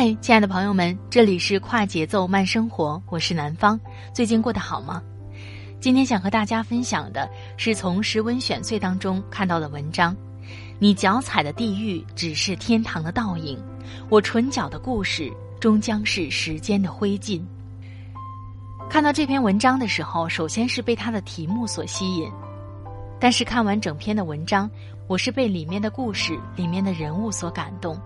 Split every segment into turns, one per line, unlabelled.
嗨，亲爱的朋友们，这里是快节奏慢生活，我是南方。最近过得好吗？今天想和大家分享的是从《时文选粹》当中看到的文章。你脚踩的地狱只是天堂的倒影，我唇角的故事终将是时间的灰烬。看到这篇文章的时候，首先是被它的题目所吸引，但是看完整篇的文章，我是被里面的故事、里面的人物所感动。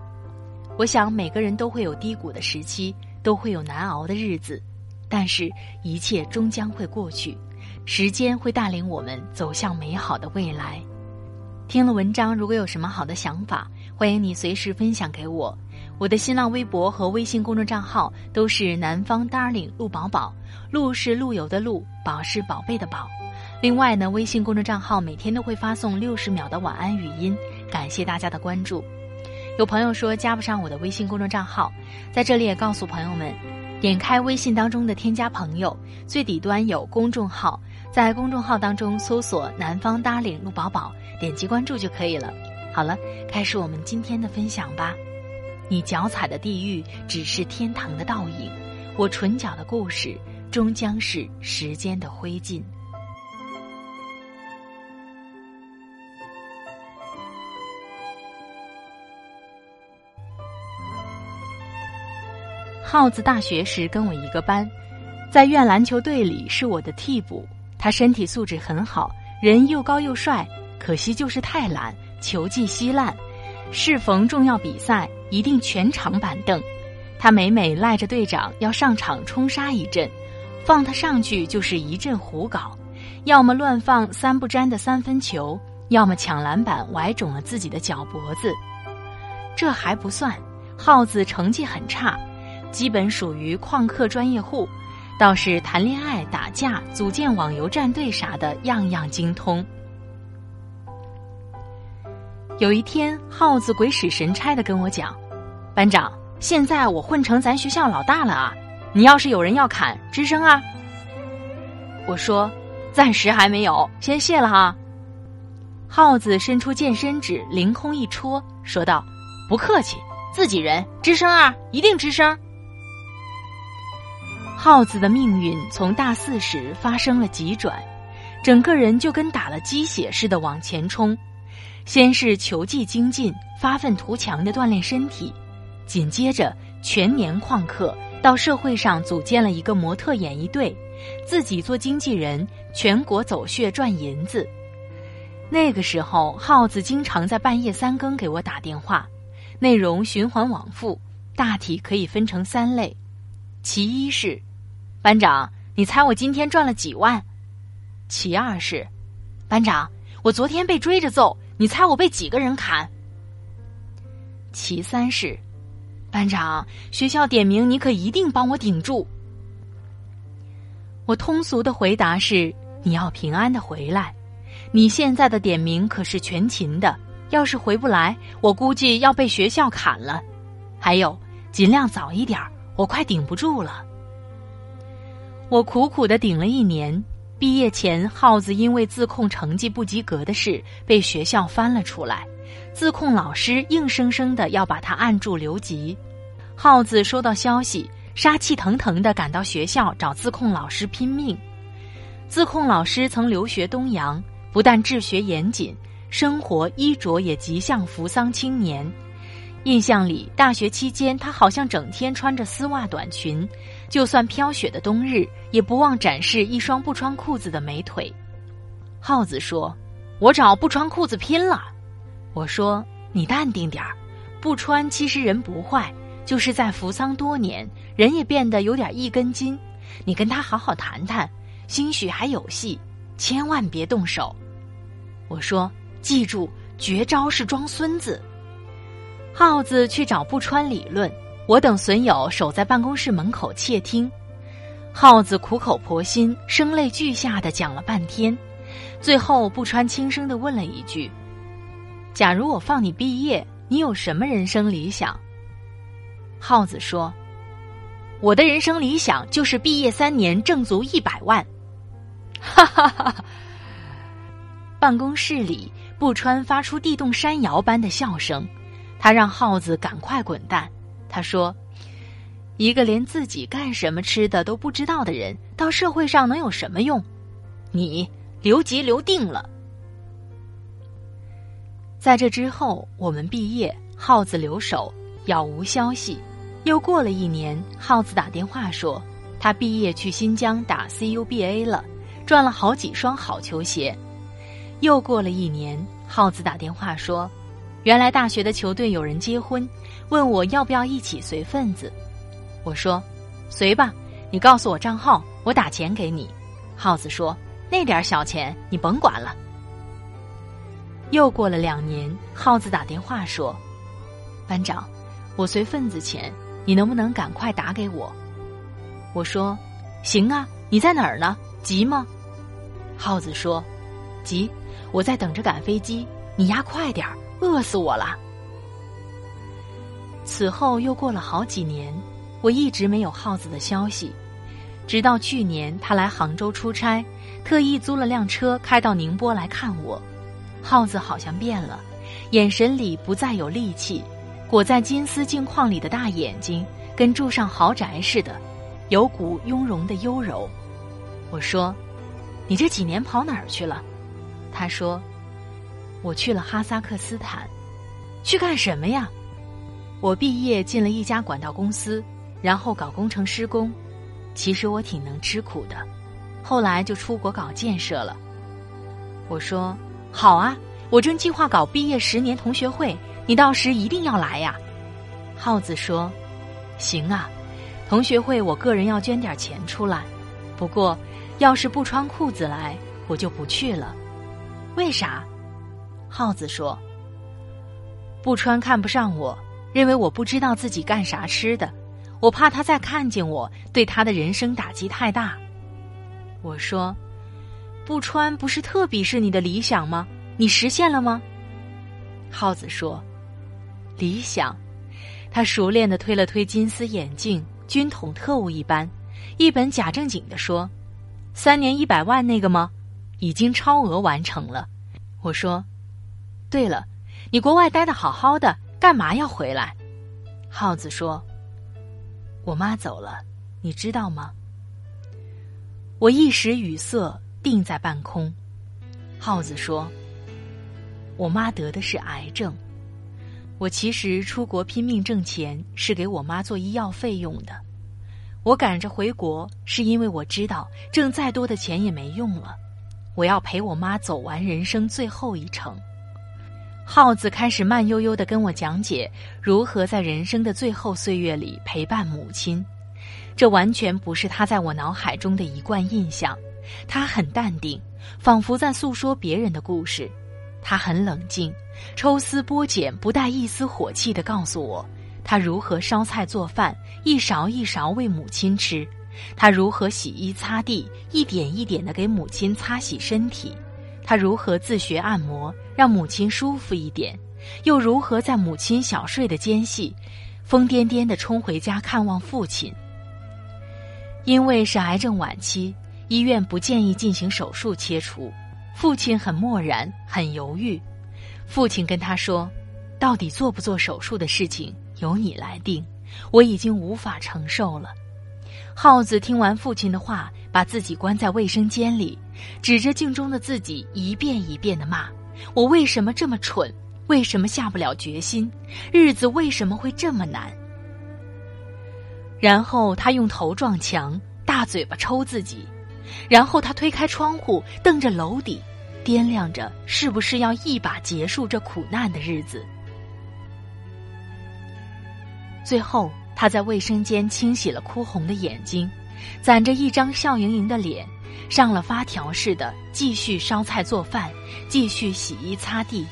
我想每个人都会有低谷的时期，都会有难熬的日子，但是，一切终将会过去，时间会带领我们走向美好的未来。听了文章，如果有什么好的想法，欢迎你随时分享给我。我的新浪微博和微信公众账号都是南方 Darling 陆宝宝，陆是陆游的陆，宝是宝贝的宝。另外呢，微信公众账号每天都会发送六十秒的晚安语音，感谢大家的关注。有朋友说加不上我的微信公众账号，在这里也告诉朋友们，点开微信当中的添加朋友，最底端有公众号，在公众号当中搜索“南方 darling 陆宝宝”，点击关注就可以了。好了，开始我们今天的分享吧。你脚踩的地狱只是天堂的倒影，我唇角的故事终将是时间的灰烬。耗子大学时跟我一个班，在院篮球队里是我的替补。他身体素质很好，人又高又帅，可惜就是太懒，球技稀烂。适逢重要比赛，一定全场板凳。他每每赖着队长要上场冲杀一阵，放他上去就是一阵胡搞，要么乱放三不沾的三分球，要么抢篮板崴肿了自己的脚脖子。这还不算，耗子成绩很差。基本属于旷课专业户，倒是谈恋爱、打架、组建网游战队啥的样样精通。有一天，耗子鬼使神差的跟我讲：“班长，现在我混成咱学校老大了啊！你要是有人要砍，吱声啊！”我说：“暂时还没有，先谢了哈。”耗子伸出健身指，凌空一戳，说道：“不客气，自己人，吱声啊，一定吱声。”耗子的命运从大四时发生了急转，整个人就跟打了鸡血似的往前冲。先是球技精进，发愤图强的锻炼身体，紧接着全年旷课，到社会上组建了一个模特演艺队，自己做经纪人，全国走穴赚银子。那个时候，耗子经常在半夜三更给我打电话，内容循环往复，大体可以分成三类，其一是。班长，你猜我今天赚了几万？其二是，班长，我昨天被追着揍，你猜我被几个人砍？其三是，班长，学校点名，你可一定帮我顶住。我通俗的回答是：你要平安的回来。你现在的点名可是全勤的，要是回不来，我估计要被学校砍了。还有，尽量早一点，我快顶不住了。我苦苦的顶了一年，毕业前，耗子因为自控成绩不及格的事被学校翻了出来，自控老师硬生生的要把他按住留级。耗子收到消息，杀气腾腾的赶到学校找自控老师拼命。自控老师曾留学东洋，不但治学严谨，生活衣着也极像扶桑青年。印象里，大学期间他好像整天穿着丝袜短裙，就算飘雪的冬日，也不忘展示一双不穿裤子的美腿。耗子说：“我找不穿裤子拼了。”我说：“你淡定点儿，不穿其实人不坏，就是在扶桑多年，人也变得有点一根筋。你跟他好好谈谈，兴许还有戏，千万别动手。”我说：“记住，绝招是装孙子。”耗子去找不穿理论，我等损友守在办公室门口窃听。耗子苦口婆心、声泪俱下的讲了半天，最后不穿轻声的问了一句：“假如我放你毕业，你有什么人生理想？”耗子说：“我的人生理想就是毕业三年挣足一百万。”哈哈哈！办公室里，不穿发出地动山摇般的笑声。他让耗子赶快滚蛋。他说：“一个连自己干什么吃的都不知道的人，到社会上能有什么用？你留级留定了。”在这之后，我们毕业，耗子留守，杳无消息。又过了一年，耗子打电话说，他毕业去新疆打 CUBA 了，赚了好几双好球鞋。又过了一年，耗子打电话说。原来大学的球队有人结婚，问我要不要一起随份子。我说：“随吧，你告诉我账号，我打钱给你。”耗子说：“那点小钱你甭管了。”又过了两年，耗子打电话说：“班长，我随份子钱，你能不能赶快打给我？”我说：“行啊，你在哪儿呢？急吗？”耗子说：“急，我在等着赶飞机，你丫快点儿。”饿死我了。此后又过了好几年，我一直没有耗子的消息，直到去年他来杭州出差，特意租了辆车开到宁波来看我。耗子好像变了，眼神里不再有戾气，裹在金丝镜框里的大眼睛跟住上豪宅似的，有股雍容的优柔。我说：“你这几年跑哪儿去了？”他说。我去了哈萨克斯坦，去干什么呀？我毕业进了一家管道公司，然后搞工程施工。其实我挺能吃苦的，后来就出国搞建设了。我说好啊，我正计划搞毕业十年同学会，你到时一定要来呀。耗子说行啊，同学会我个人要捐点钱出来，不过要是不穿裤子来，我就不去了。为啥？耗子说：“不穿看不上我，认为我不知道自己干啥吃的，我怕他再看见我，对他的人生打击太大。”我说：“不穿不是特鄙视你的理想吗？你实现了吗？”耗子说：“理想。”他熟练的推了推金丝眼镜，军统特务一般，一本假正经的说：“三年一百万那个吗？已经超额完成了。”我说。对了，你国外待的好好的，干嘛要回来？耗子说：“我妈走了，你知道吗？”我一时语塞，定在半空。耗子说：“我妈得的是癌症，我其实出国拼命挣钱，是给我妈做医药费用的。我赶着回国，是因为我知道挣再多的钱也没用了，我要陪我妈走完人生最后一程。”耗子开始慢悠悠的跟我讲解如何在人生的最后岁月里陪伴母亲，这完全不是他在我脑海中的一贯印象。他很淡定，仿佛在诉说别人的故事。他很冷静，抽丝剥茧，不带一丝火气的告诉我，他如何烧菜做饭，一勺一勺喂母亲吃；他如何洗衣擦地，一点一点的给母亲擦洗身体。他如何自学按摩，让母亲舒服一点，又如何在母亲小睡的间隙，疯癫癫的冲回家看望父亲？因为是癌症晚期，医院不建议进行手术切除。父亲很漠然，很犹豫。父亲跟他说：“到底做不做手术的事情由你来定，我已经无法承受了。耗子听完父亲的话，把自己关在卫生间里，指着镜中的自己一遍一遍的骂：“我为什么这么蠢？为什么下不了决心？日子为什么会这么难？”然后他用头撞墙，大嘴巴抽自己，然后他推开窗户，瞪着楼底，掂量着是不是要一把结束这苦难的日子。最后，他在卫生间清洗了哭红的眼睛，攒着一张笑盈盈的脸，上了发条似的继续烧菜做饭，继续洗衣擦地。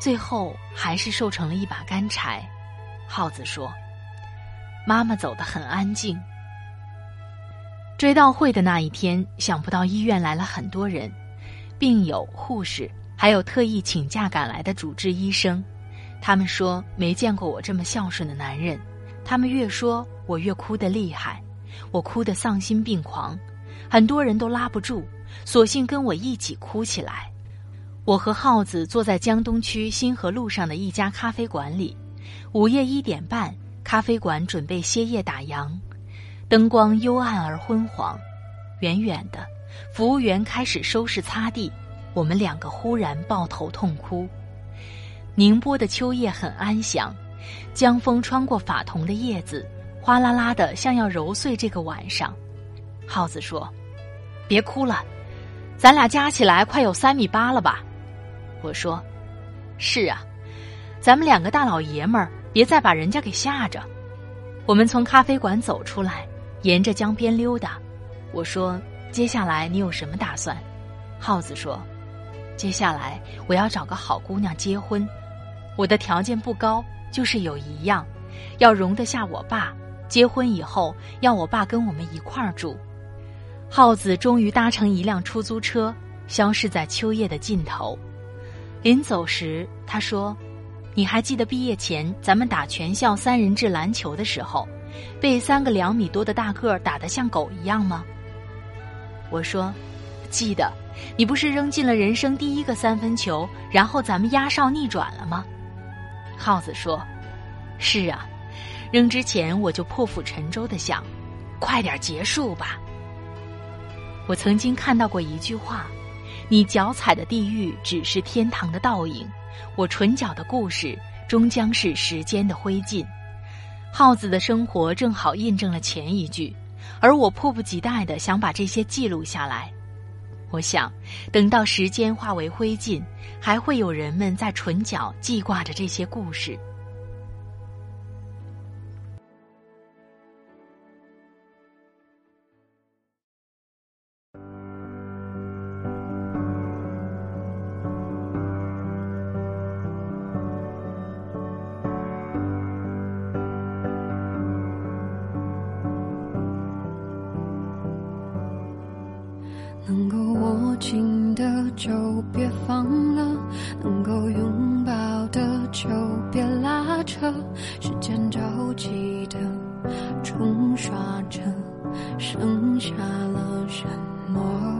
最后还是瘦成了一把干柴。耗子说：“妈妈走得很安静。”追悼会的那一天，想不到医院来了很多人，病友、护士，还有特意请假赶来的主治医生。他们说没见过我这么孝顺的男人，他们越说我越哭得厉害，我哭得丧心病狂，很多人都拉不住，索性跟我一起哭起来。我和耗子坐在江东区新河路上的一家咖啡馆里，午夜一点半，咖啡馆准备歇业打烊，灯光幽暗而昏黄，远远的，服务员开始收拾擦地，我们两个忽然抱头痛哭。宁波的秋夜很安详，江风穿过法桐的叶子，哗啦啦的，像要揉碎这个晚上。耗子说：“别哭了，咱俩加起来快有三米八了吧？”我说：“是啊，咱们两个大老爷们儿，别再把人家给吓着。”我们从咖啡馆走出来，沿着江边溜达。我说：“接下来你有什么打算？”耗子说：“接下来我要找个好姑娘结婚。”我的条件不高，就是有一样，要容得下我爸。结婚以后，要我爸跟我们一块儿住。耗子终于搭乘一辆出租车，消失在秋叶的尽头。临走时，他说：“你还记得毕业前咱们打全校三人制篮球的时候，被三个两米多的大个打得像狗一样吗？”我说：“记得。你不是扔进了人生第一个三分球，然后咱们压哨逆转了吗？”耗子说：“是啊，扔之前我就破釜沉舟的想，快点结束吧。我曾经看到过一句话：你脚踩的地狱只是天堂的倒影，我唇角的故事终将是时间的灰烬。耗子的生活正好印证了前一句，而我迫不及待的想把这些记录下来。”我想，等到时间化为灰烬，还会有人们在唇角记挂着这些故事。
时间着急的冲刷着，剩下了什么？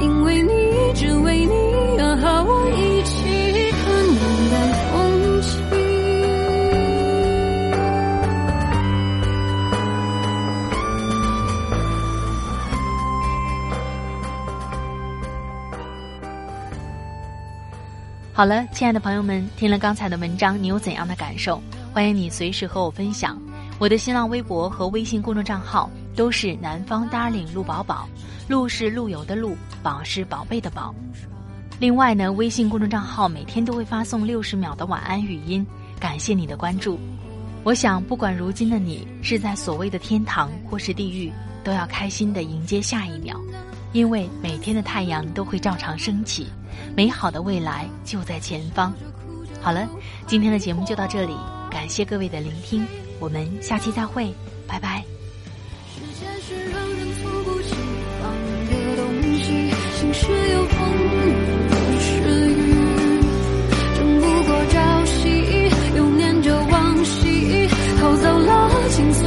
因为你只为你和我一起看云淡风轻。
好了，亲爱的朋友们，听了刚才的文章，你有怎样的感受？欢迎你随时和我分享。我的新浪微博和微信公众账号都是南方 darling 陆宝宝，陆是陆游的陆，宝是宝贝的宝。另外呢，微信公众账号每天都会发送六十秒的晚安语音，感谢你的关注。我想，不管如今的你是在所谓的天堂或是地狱，都要开心的迎接下一秒，因为每天的太阳都会照常升起，美好的未来就在前方。好了，今天的节目就到这里，感谢各位的聆听，我们下期再会，拜拜。
是让人猝不及防的东西晴时有风阴有时雨争不过朝夕又念着往昔偷走了青丝